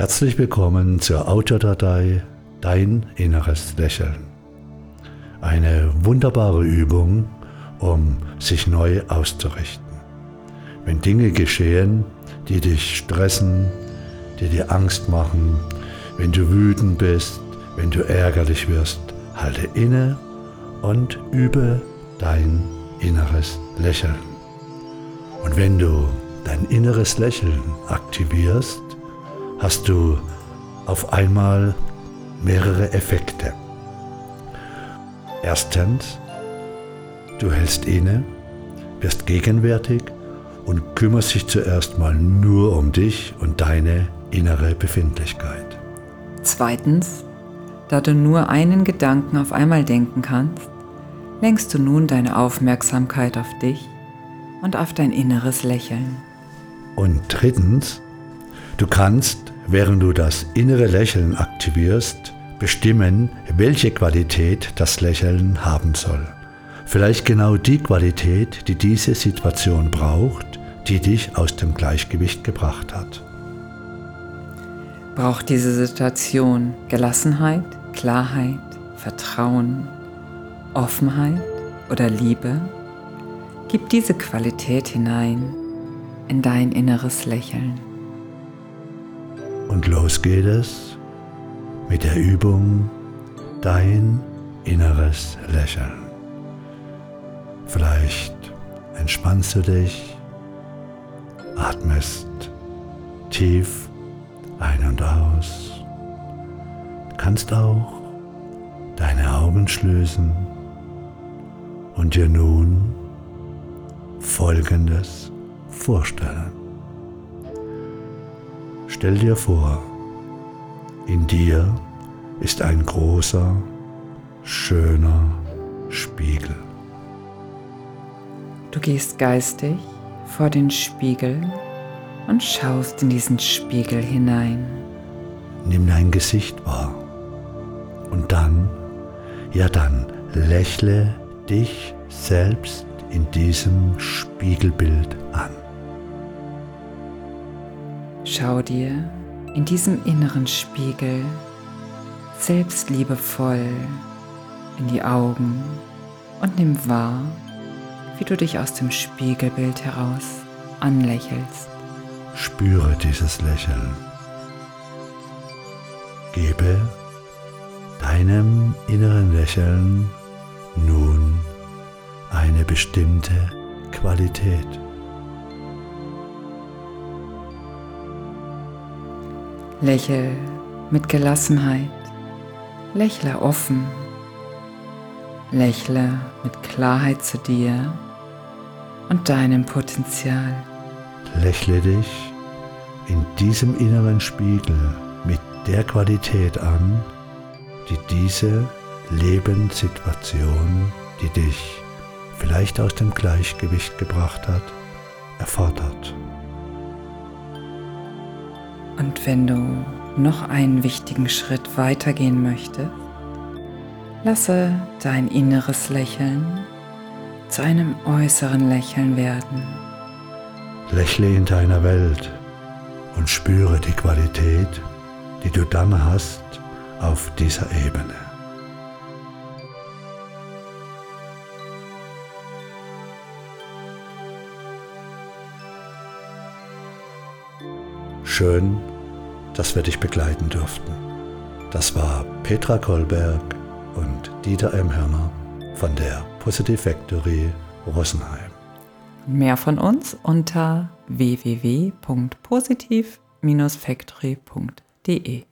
Herzlich willkommen zur Audiodatei Dein inneres Lächeln. Eine wunderbare Übung, um sich neu auszurichten. Wenn Dinge geschehen, die dich stressen, die dir Angst machen, wenn du wütend bist, wenn du ärgerlich wirst, halte inne und übe dein inneres Lächeln. Und wenn du dein inneres Lächeln aktivierst, hast du auf einmal mehrere Effekte. Erstens, du hältst inne, wirst gegenwärtig und kümmerst dich zuerst mal nur um dich und deine innere Befindlichkeit. Zweitens, da du nur einen Gedanken auf einmal denken kannst, lenkst du nun deine Aufmerksamkeit auf dich und auf dein inneres Lächeln. Und drittens, du kannst, während du das innere Lächeln aktivierst, bestimmen, welche Qualität das Lächeln haben soll. Vielleicht genau die Qualität, die diese Situation braucht, die dich aus dem Gleichgewicht gebracht hat. Braucht diese Situation Gelassenheit, Klarheit, Vertrauen, Offenheit oder Liebe? Gib diese Qualität hinein in dein inneres Lächeln. Und los geht es mit der Übung Dein inneres Lächeln. Vielleicht entspannst du dich, atmest tief ein und aus. Kannst auch deine Augen schließen und dir nun Folgendes vorstellen. Stell dir vor, in dir ist ein großer, schöner Spiegel. Du gehst geistig vor den Spiegel und schaust in diesen Spiegel hinein. Nimm dein Gesicht wahr und dann, ja dann, lächle dich selbst in diesem Spiegelbild an. Schau dir in diesem inneren Spiegel selbst liebevoll in die Augen und nimm wahr, wie du dich aus dem Spiegelbild heraus anlächelst. Spüre dieses Lächeln. Gebe deinem inneren Lächeln nun eine bestimmte Qualität. Lächel mit Gelassenheit, lächle offen, lächle mit Klarheit zu dir und deinem Potenzial. Lächle dich in diesem inneren Spiegel mit der Qualität an, die diese Lebenssituation, die dich vielleicht aus dem Gleichgewicht gebracht hat, erfordert. Und wenn du noch einen wichtigen Schritt weitergehen möchtest, lasse dein inneres Lächeln zu einem äußeren Lächeln werden. Lächle in deiner Welt und spüre die Qualität, die du dann hast auf dieser Ebene. Schön, dass wir dich begleiten durften. Das war Petra Kolberg und Dieter M. Hörner von der Positive Factory Rosenheim. Mehr von uns unter www.positiv-factory.de